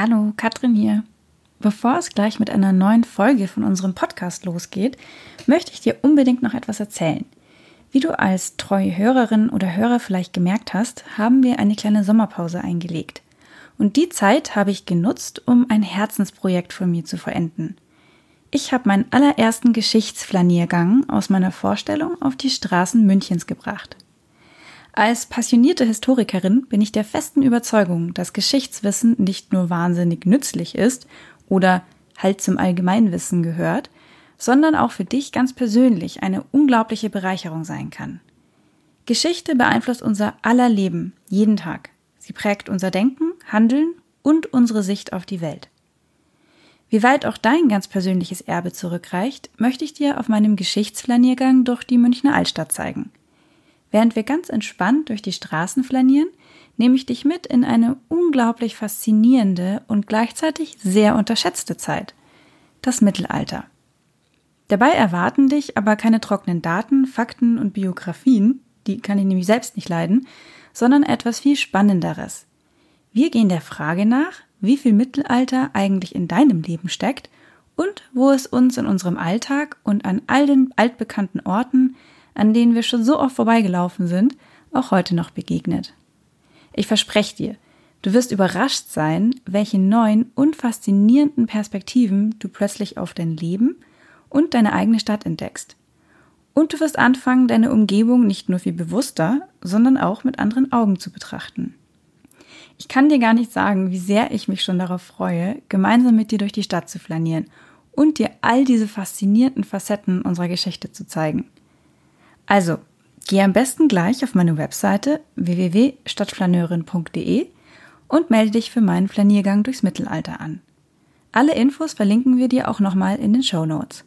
Hallo, Katrin hier. Bevor es gleich mit einer neuen Folge von unserem Podcast losgeht, möchte ich dir unbedingt noch etwas erzählen. Wie du als treue Hörerin oder Hörer vielleicht gemerkt hast, haben wir eine kleine Sommerpause eingelegt. Und die Zeit habe ich genutzt, um ein Herzensprojekt von mir zu vollenden. Ich habe meinen allerersten Geschichtsflaniergang aus meiner Vorstellung auf die Straßen Münchens gebracht. Als passionierte Historikerin bin ich der festen Überzeugung, dass Geschichtswissen nicht nur wahnsinnig nützlich ist oder halt zum Allgemeinwissen gehört, sondern auch für dich ganz persönlich eine unglaubliche Bereicherung sein kann. Geschichte beeinflusst unser aller Leben, jeden Tag. Sie prägt unser Denken, Handeln und unsere Sicht auf die Welt. Wie weit auch dein ganz persönliches Erbe zurückreicht, möchte ich dir auf meinem Geschichtsflaniergang durch die Münchner Altstadt zeigen. Während wir ganz entspannt durch die Straßen flanieren, nehme ich dich mit in eine unglaublich faszinierende und gleichzeitig sehr unterschätzte Zeit. Das Mittelalter. Dabei erwarten dich aber keine trockenen Daten, Fakten und Biografien, die kann ich nämlich selbst nicht leiden, sondern etwas viel Spannenderes. Wir gehen der Frage nach, wie viel Mittelalter eigentlich in deinem Leben steckt und wo es uns in unserem Alltag und an all den altbekannten Orten an denen wir schon so oft vorbeigelaufen sind, auch heute noch begegnet. Ich verspreche dir, du wirst überrascht sein, welche neuen und faszinierenden Perspektiven du plötzlich auf dein Leben und deine eigene Stadt entdeckst. Und du wirst anfangen, deine Umgebung nicht nur viel bewusster, sondern auch mit anderen Augen zu betrachten. Ich kann dir gar nicht sagen, wie sehr ich mich schon darauf freue, gemeinsam mit dir durch die Stadt zu flanieren und dir all diese faszinierenden Facetten unserer Geschichte zu zeigen. Also, geh am besten gleich auf meine Webseite www.stadtflaneurin.de und melde dich für meinen Flaniergang durchs Mittelalter an. Alle Infos verlinken wir dir auch nochmal in den Show Notes.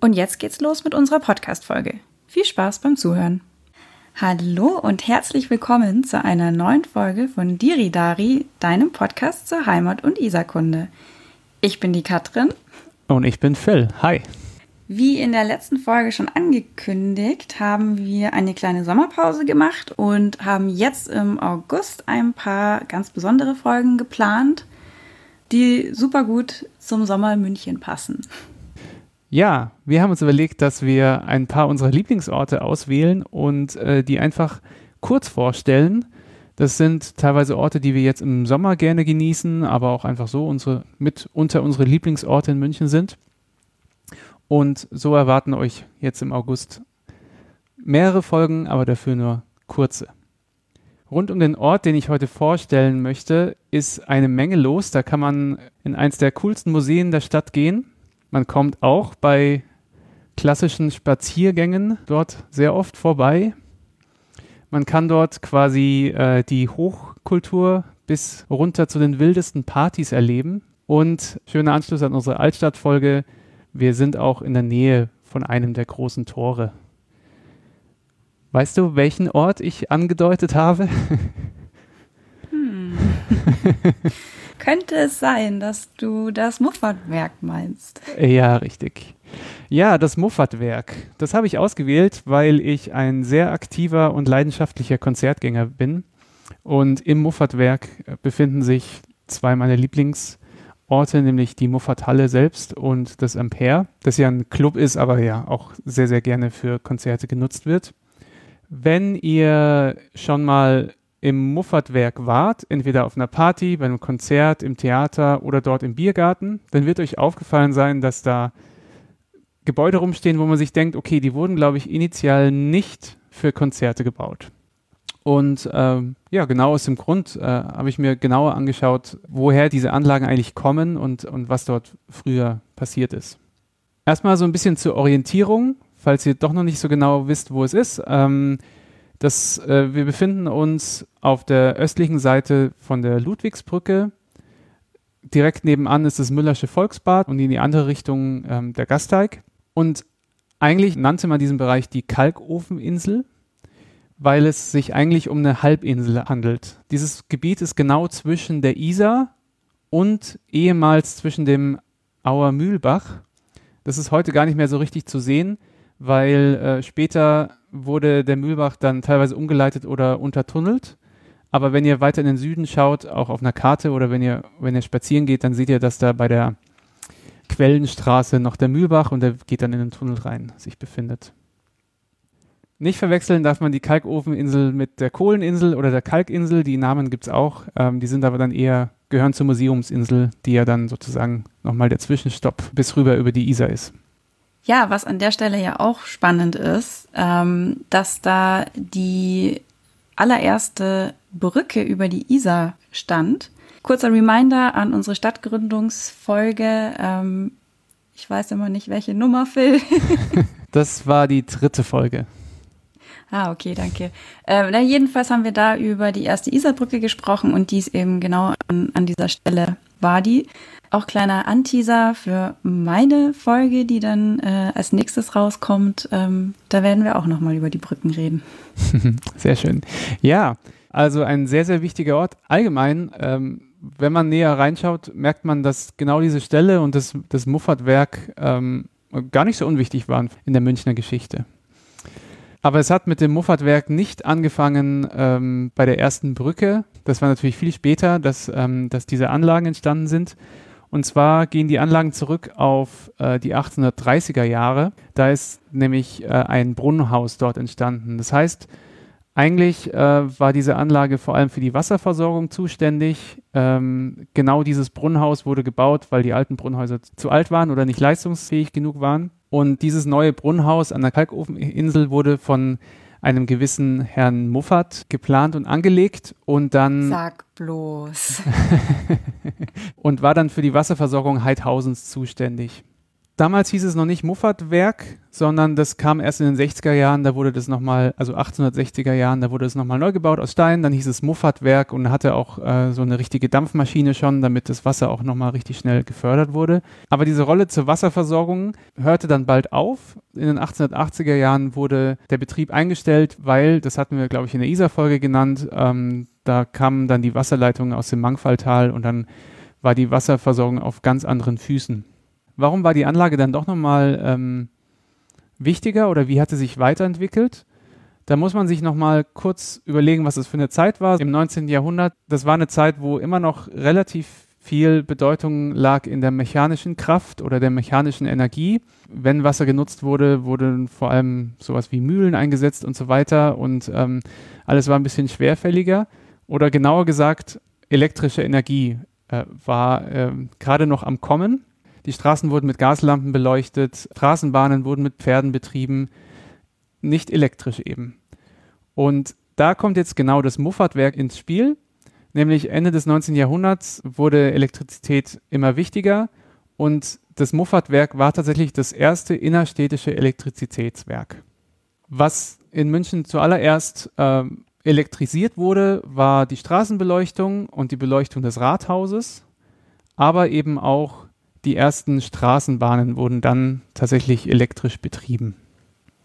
Und jetzt geht's los mit unserer Podcast-Folge. Viel Spaß beim Zuhören. Hallo und herzlich willkommen zu einer neuen Folge von Diridari, deinem Podcast zur Heimat- und Isarkunde. Ich bin die Katrin. Und ich bin Phil. Hi. Wie in der letzten Folge schon angekündigt, haben wir eine kleine Sommerpause gemacht und haben jetzt im August ein paar ganz besondere Folgen geplant, die super gut zum Sommer in München passen. Ja, wir haben uns überlegt, dass wir ein paar unserer Lieblingsorte auswählen und äh, die einfach kurz vorstellen. Das sind teilweise Orte, die wir jetzt im Sommer gerne genießen, aber auch einfach so unsere, mit unter unsere Lieblingsorte in München sind. Und so erwarten euch jetzt im August mehrere Folgen, aber dafür nur kurze. Rund um den Ort, den ich heute vorstellen möchte, ist eine Menge los. Da kann man in eins der coolsten Museen der Stadt gehen. Man kommt auch bei klassischen Spaziergängen dort sehr oft vorbei. Man kann dort quasi äh, die Hochkultur bis runter zu den wildesten Partys erleben. Und schöner Anschluss an unsere Altstadtfolge, wir sind auch in der Nähe von einem der großen Tore. Weißt du, welchen Ort ich angedeutet habe? Hm. Könnte es sein, dass du das Muffatwerk meinst? Ja, richtig. Ja, das Muffatwerk. Das habe ich ausgewählt, weil ich ein sehr aktiver und leidenschaftlicher Konzertgänger bin. Und im Muffatwerk befinden sich zwei meiner Lieblings- Orte, nämlich die Muffat-Halle selbst und das Ampere, das ja ein Club ist, aber ja auch sehr, sehr gerne für Konzerte genutzt wird. Wenn ihr schon mal im Muffatwerk wart, entweder auf einer Party, bei einem Konzert, im Theater oder dort im Biergarten, dann wird euch aufgefallen sein, dass da Gebäude rumstehen, wo man sich denkt, okay, die wurden, glaube ich, initial nicht für Konzerte gebaut. Und ähm, ja, genau aus dem Grund äh, habe ich mir genauer angeschaut, woher diese Anlagen eigentlich kommen und, und was dort früher passiert ist. Erstmal so ein bisschen zur Orientierung, falls ihr doch noch nicht so genau wisst, wo es ist. Ähm, das, äh, wir befinden uns auf der östlichen Seite von der Ludwigsbrücke. Direkt nebenan ist das Müllersche Volksbad und in die andere Richtung ähm, der Gasteig. Und eigentlich nannte man diesen Bereich die Kalkofeninsel weil es sich eigentlich um eine Halbinsel handelt. Dieses Gebiet ist genau zwischen der Isar und ehemals zwischen dem Auer Mühlbach. Das ist heute gar nicht mehr so richtig zu sehen, weil äh, später wurde der Mühlbach dann teilweise umgeleitet oder untertunnelt. Aber wenn ihr weiter in den Süden schaut, auch auf einer Karte oder wenn ihr, wenn ihr spazieren geht, dann seht ihr, dass da bei der Quellenstraße noch der Mühlbach und der geht dann in den Tunnel rein, sich befindet. Nicht verwechseln darf man die Kalkofeninsel mit der Kohleninsel oder der Kalkinsel. Die Namen gibt es auch. Ähm, die sind aber dann eher, gehören zur Museumsinsel, die ja dann sozusagen nochmal der Zwischenstopp bis rüber über die Isar ist. Ja, was an der Stelle ja auch spannend ist, ähm, dass da die allererste Brücke über die Isar stand. Kurzer Reminder an unsere Stadtgründungsfolge. Ähm, ich weiß immer nicht, welche Nummer, Phil. das war die dritte Folge. Ah, okay, danke. Ähm, na, jedenfalls haben wir da über die erste Isarbrücke gesprochen und dies eben genau an, an dieser Stelle war die. Auch kleiner Anteaser für meine Folge, die dann äh, als nächstes rauskommt. Ähm, da werden wir auch nochmal über die Brücken reden. Sehr schön. Ja, also ein sehr, sehr wichtiger Ort. Allgemein, ähm, wenn man näher reinschaut, merkt man, dass genau diese Stelle und das, das Muffatwerk ähm, gar nicht so unwichtig waren in der Münchner Geschichte. Aber es hat mit dem Muffatwerk nicht angefangen ähm, bei der ersten Brücke. Das war natürlich viel später, dass, ähm, dass diese Anlagen entstanden sind. Und zwar gehen die Anlagen zurück auf äh, die 1830er Jahre. Da ist nämlich äh, ein Brunnenhaus dort entstanden. Das heißt, eigentlich äh, war diese Anlage vor allem für die Wasserversorgung zuständig. Ähm, genau dieses Brunnenhaus wurde gebaut, weil die alten Brunnenhäuser zu alt waren oder nicht leistungsfähig genug waren. Und dieses neue Brunnenhaus an der Kalkofeninsel wurde von einem gewissen Herrn Muffat geplant und angelegt und dann. Sag bloß. und war dann für die Wasserversorgung Heidhausens zuständig. Damals hieß es noch nicht Muffatwerk, sondern das kam erst in den 60er Jahren, da wurde das nochmal, also 1860er Jahren, da wurde es nochmal neu gebaut aus Stein, dann hieß es Muffatwerk und hatte auch äh, so eine richtige Dampfmaschine schon, damit das Wasser auch nochmal richtig schnell gefördert wurde. Aber diese Rolle zur Wasserversorgung hörte dann bald auf. In den 1880er Jahren wurde der Betrieb eingestellt, weil, das hatten wir, glaube ich, in der Isar-Folge genannt, ähm, da kamen dann die Wasserleitungen aus dem Mangfalltal und dann war die Wasserversorgung auf ganz anderen Füßen. Warum war die Anlage dann doch nochmal ähm, wichtiger oder wie hat sie sich weiterentwickelt? Da muss man sich nochmal kurz überlegen, was das für eine Zeit war. Im 19. Jahrhundert, das war eine Zeit, wo immer noch relativ viel Bedeutung lag in der mechanischen Kraft oder der mechanischen Energie. Wenn Wasser genutzt wurde, wurden vor allem sowas wie Mühlen eingesetzt und so weiter und ähm, alles war ein bisschen schwerfälliger. Oder genauer gesagt, elektrische Energie äh, war äh, gerade noch am Kommen die Straßen wurden mit Gaslampen beleuchtet, Straßenbahnen wurden mit Pferden betrieben, nicht elektrisch eben. Und da kommt jetzt genau das Muffatwerk ins Spiel, nämlich Ende des 19. Jahrhunderts wurde Elektrizität immer wichtiger und das Muffatwerk war tatsächlich das erste innerstädtische Elektrizitätswerk. Was in München zuallererst äh, elektrisiert wurde, war die Straßenbeleuchtung und die Beleuchtung des Rathauses, aber eben auch die ersten Straßenbahnen wurden dann tatsächlich elektrisch betrieben.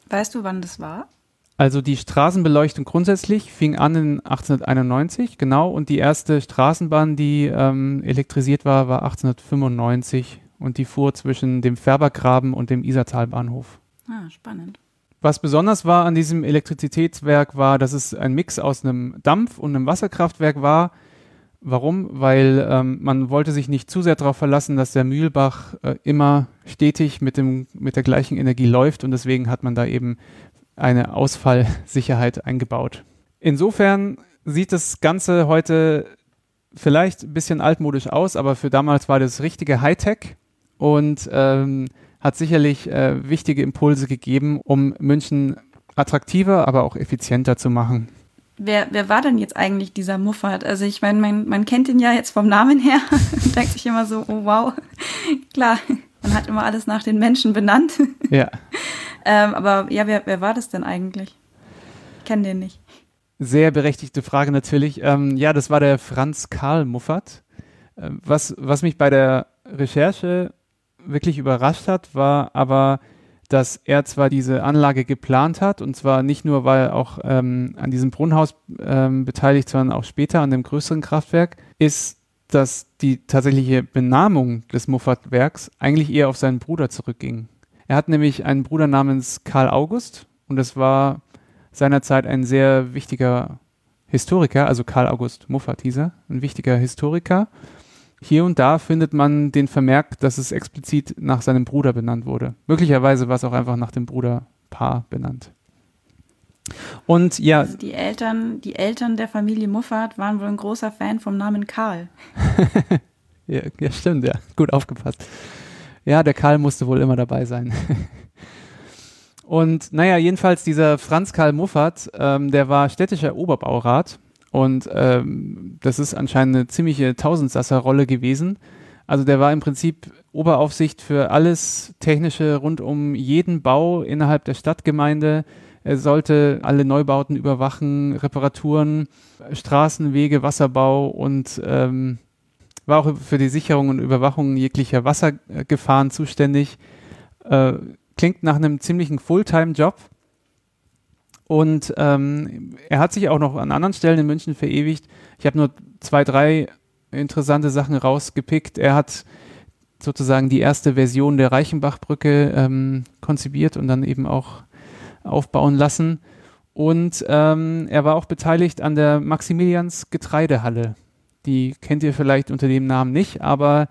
Weißt du, wann das war? Also die Straßenbeleuchtung grundsätzlich fing an in 1891, genau, und die erste Straßenbahn, die ähm, elektrisiert war, war 1895 und die fuhr zwischen dem Färbergraben und dem Isartalbahnhof. Ah, spannend. Was besonders war an diesem Elektrizitätswerk war, dass es ein Mix aus einem Dampf- und einem Wasserkraftwerk war, Warum? Weil ähm, man wollte sich nicht zu sehr darauf verlassen, dass der Mühlbach äh, immer stetig mit, dem, mit der gleichen Energie läuft und deswegen hat man da eben eine Ausfallsicherheit eingebaut. Insofern sieht das Ganze heute vielleicht ein bisschen altmodisch aus, aber für damals war das richtige Hightech und ähm, hat sicherlich äh, wichtige Impulse gegeben, um München attraktiver, aber auch effizienter zu machen. Wer, wer war denn jetzt eigentlich dieser Muffat? Also ich meine, man, man kennt ihn ja jetzt vom Namen her und denkt sich immer so, oh wow, klar, man hat immer alles nach den Menschen benannt. Ja. ähm, aber ja, wer, wer war das denn eigentlich? Ich kenne den nicht. Sehr berechtigte Frage natürlich. Ähm, ja, das war der Franz Karl Muffat. Ähm, was, was mich bei der Recherche wirklich überrascht hat, war aber dass er zwar diese Anlage geplant hat, und zwar nicht nur, weil er auch ähm, an diesem Brunnenhaus ähm, beteiligt, sondern auch später an dem größeren Kraftwerk, ist, dass die tatsächliche Benamung des Muffatwerks eigentlich eher auf seinen Bruder zurückging. Er hat nämlich einen Bruder namens Karl August und das war seinerzeit ein sehr wichtiger Historiker, also Karl August Muffat hieß er, ein wichtiger Historiker. Hier und da findet man den Vermerk, dass es explizit nach seinem Bruder benannt wurde. Möglicherweise war es auch einfach nach dem Bruderpaar benannt. Und ja. Also die Eltern, die Eltern der Familie Muffat waren wohl ein großer Fan vom Namen Karl. ja, ja, stimmt, ja. Gut aufgepasst. Ja, der Karl musste wohl immer dabei sein. Und naja, jedenfalls dieser Franz Karl Muffat, ähm, der war städtischer Oberbaurat und ähm, das ist anscheinend eine ziemliche Tausendsasser-Rolle gewesen. Also der war im Prinzip Oberaufsicht für alles Technische rund um jeden Bau innerhalb der Stadtgemeinde. Er sollte alle Neubauten überwachen, Reparaturen, Straßen, Wege, Wasserbau und ähm, war auch für die Sicherung und Überwachung jeglicher Wassergefahren zuständig. Äh, klingt nach einem ziemlichen Fulltime-Job. Und ähm, er hat sich auch noch an anderen Stellen in München verewigt. Ich habe nur zwei, drei interessante Sachen rausgepickt. Er hat sozusagen die erste Version der Reichenbachbrücke ähm, konzipiert und dann eben auch aufbauen lassen. Und ähm, er war auch beteiligt an der Maximilians Getreidehalle. Die kennt ihr vielleicht unter dem Namen nicht, aber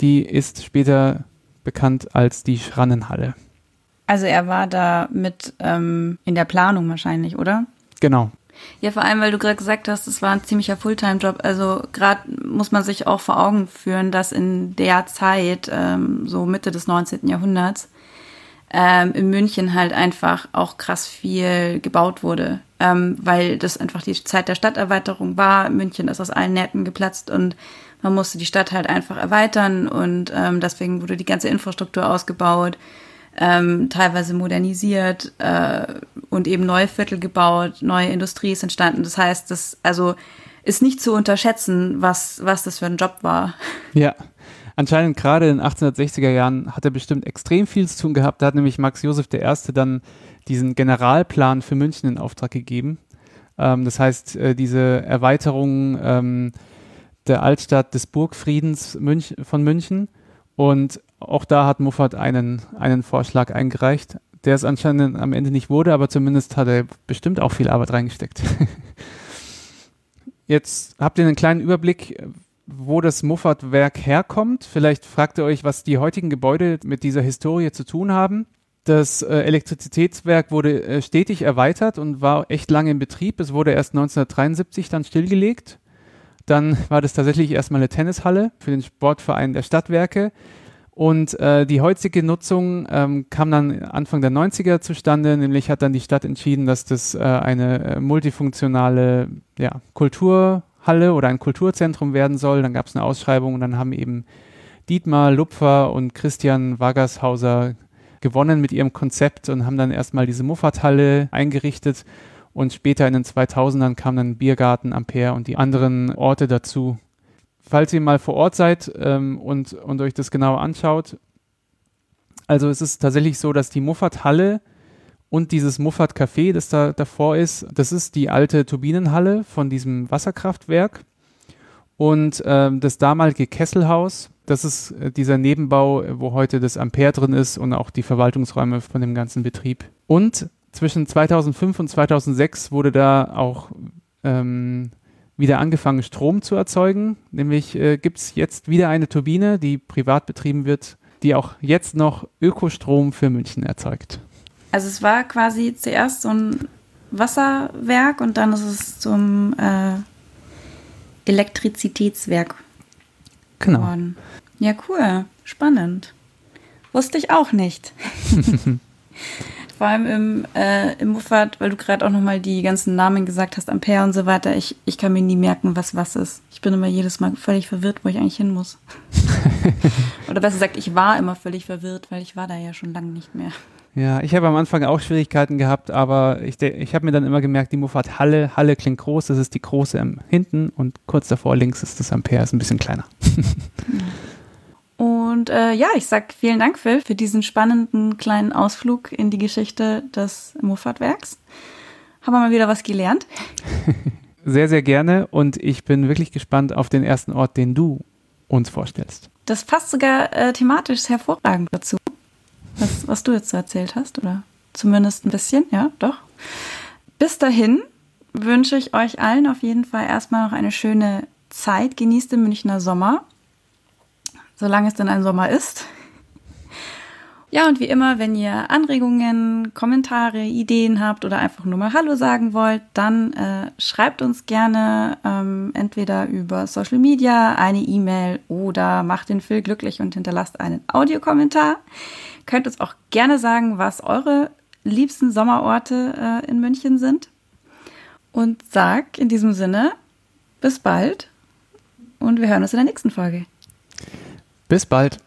die ist später bekannt als die Schrannenhalle. Also er war da mit ähm, in der Planung wahrscheinlich, oder? Genau. Ja, vor allem, weil du gerade gesagt hast, es war ein ziemlicher Fulltime-Job. Also gerade muss man sich auch vor Augen führen, dass in der Zeit, ähm, so Mitte des 19. Jahrhunderts, ähm, in München halt einfach auch krass viel gebaut wurde, ähm, weil das einfach die Zeit der Stadterweiterung war. München ist aus allen Nähten geplatzt und man musste die Stadt halt einfach erweitern und ähm, deswegen wurde die ganze Infrastruktur ausgebaut ähm, teilweise modernisiert äh, und eben neue Viertel gebaut, neue Industrie ist entstanden. Das heißt, das also ist nicht zu unterschätzen, was, was das für ein Job war. Ja. Anscheinend gerade in den 1860er Jahren hat er bestimmt extrem viel zu tun gehabt. Da hat nämlich Max Josef I. dann diesen Generalplan für München in Auftrag gegeben. Ähm, das heißt, äh, diese Erweiterung ähm, der Altstadt des Burgfriedens Münch von München. Und auch da hat Muffat einen, einen Vorschlag eingereicht, der es anscheinend am Ende nicht wurde, aber zumindest hat er bestimmt auch viel Arbeit reingesteckt. Jetzt habt ihr einen kleinen Überblick, wo das Muffat-Werk herkommt. Vielleicht fragt ihr euch, was die heutigen Gebäude mit dieser Historie zu tun haben. Das äh, Elektrizitätswerk wurde äh, stetig erweitert und war echt lange in Betrieb. Es wurde erst 1973 dann stillgelegt. Dann war das tatsächlich erstmal eine Tennishalle für den Sportverein der Stadtwerke. Und äh, die heutige Nutzung ähm, kam dann Anfang der 90er zustande, nämlich hat dann die Stadt entschieden, dass das äh, eine äh, multifunktionale ja, Kulturhalle oder ein Kulturzentrum werden soll. Dann gab es eine Ausschreibung und dann haben eben Dietmar Lupfer und Christian Wagershauser gewonnen mit ihrem Konzept und haben dann erstmal diese Muffathalle eingerichtet. Und später in den 2000ern kam dann Biergarten, Ampere und die anderen Orte dazu falls ihr mal vor Ort seid ähm, und, und euch das genau anschaut, also es ist tatsächlich so, dass die Muffat-Halle und dieses Muffat-Café, das da davor ist, das ist die alte Turbinenhalle von diesem Wasserkraftwerk. Und ähm, das damalige Kesselhaus, das ist äh, dieser Nebenbau, wo heute das Ampere drin ist und auch die Verwaltungsräume von dem ganzen Betrieb. Und zwischen 2005 und 2006 wurde da auch ähm, wieder angefangen, Strom zu erzeugen. Nämlich äh, gibt es jetzt wieder eine Turbine, die privat betrieben wird, die auch jetzt noch Ökostrom für München erzeugt. Also es war quasi zuerst so ein Wasserwerk und dann ist es zum äh, Elektrizitätswerk genau. geworden. Ja, cool. Spannend. Wusste ich auch nicht. vor allem im, äh, im Muffat, weil du gerade auch nochmal die ganzen Namen gesagt hast, Ampere und so weiter. Ich, ich kann mir nie merken, was was ist. Ich bin immer jedes Mal völlig verwirrt, wo ich eigentlich hin muss. Oder besser gesagt, ich war immer völlig verwirrt, weil ich war da ja schon lange nicht mehr. Ja, ich habe am Anfang auch Schwierigkeiten gehabt, aber ich, ich habe mir dann immer gemerkt, die Muffat Halle, Halle klingt groß, das ist die große hinten und kurz davor links ist das Ampere, ist ein bisschen kleiner. Und äh, ja, ich sag vielen Dank, Phil, für diesen spannenden kleinen Ausflug in die Geschichte des Muffatwerks. Haben wir mal wieder was gelernt? Sehr, sehr gerne. Und ich bin wirklich gespannt auf den ersten Ort, den du uns vorstellst. Das passt sogar äh, thematisch hervorragend dazu, was, was du jetzt so erzählt hast, oder zumindest ein bisschen, ja, doch. Bis dahin wünsche ich euch allen auf jeden Fall erstmal noch eine schöne Zeit. Genießt den Münchner Sommer, solange es denn ein Sommer ist. Ja, und wie immer, wenn ihr Anregungen, Kommentare, Ideen habt oder einfach nur mal Hallo sagen wollt, dann äh, schreibt uns gerne ähm, entweder über Social Media eine E-Mail oder macht den Phil glücklich und hinterlasst einen Audiokommentar. Könnt uns auch gerne sagen, was eure liebsten Sommerorte äh, in München sind. Und sag in diesem Sinne, bis bald und wir hören uns in der nächsten Folge. Bis bald.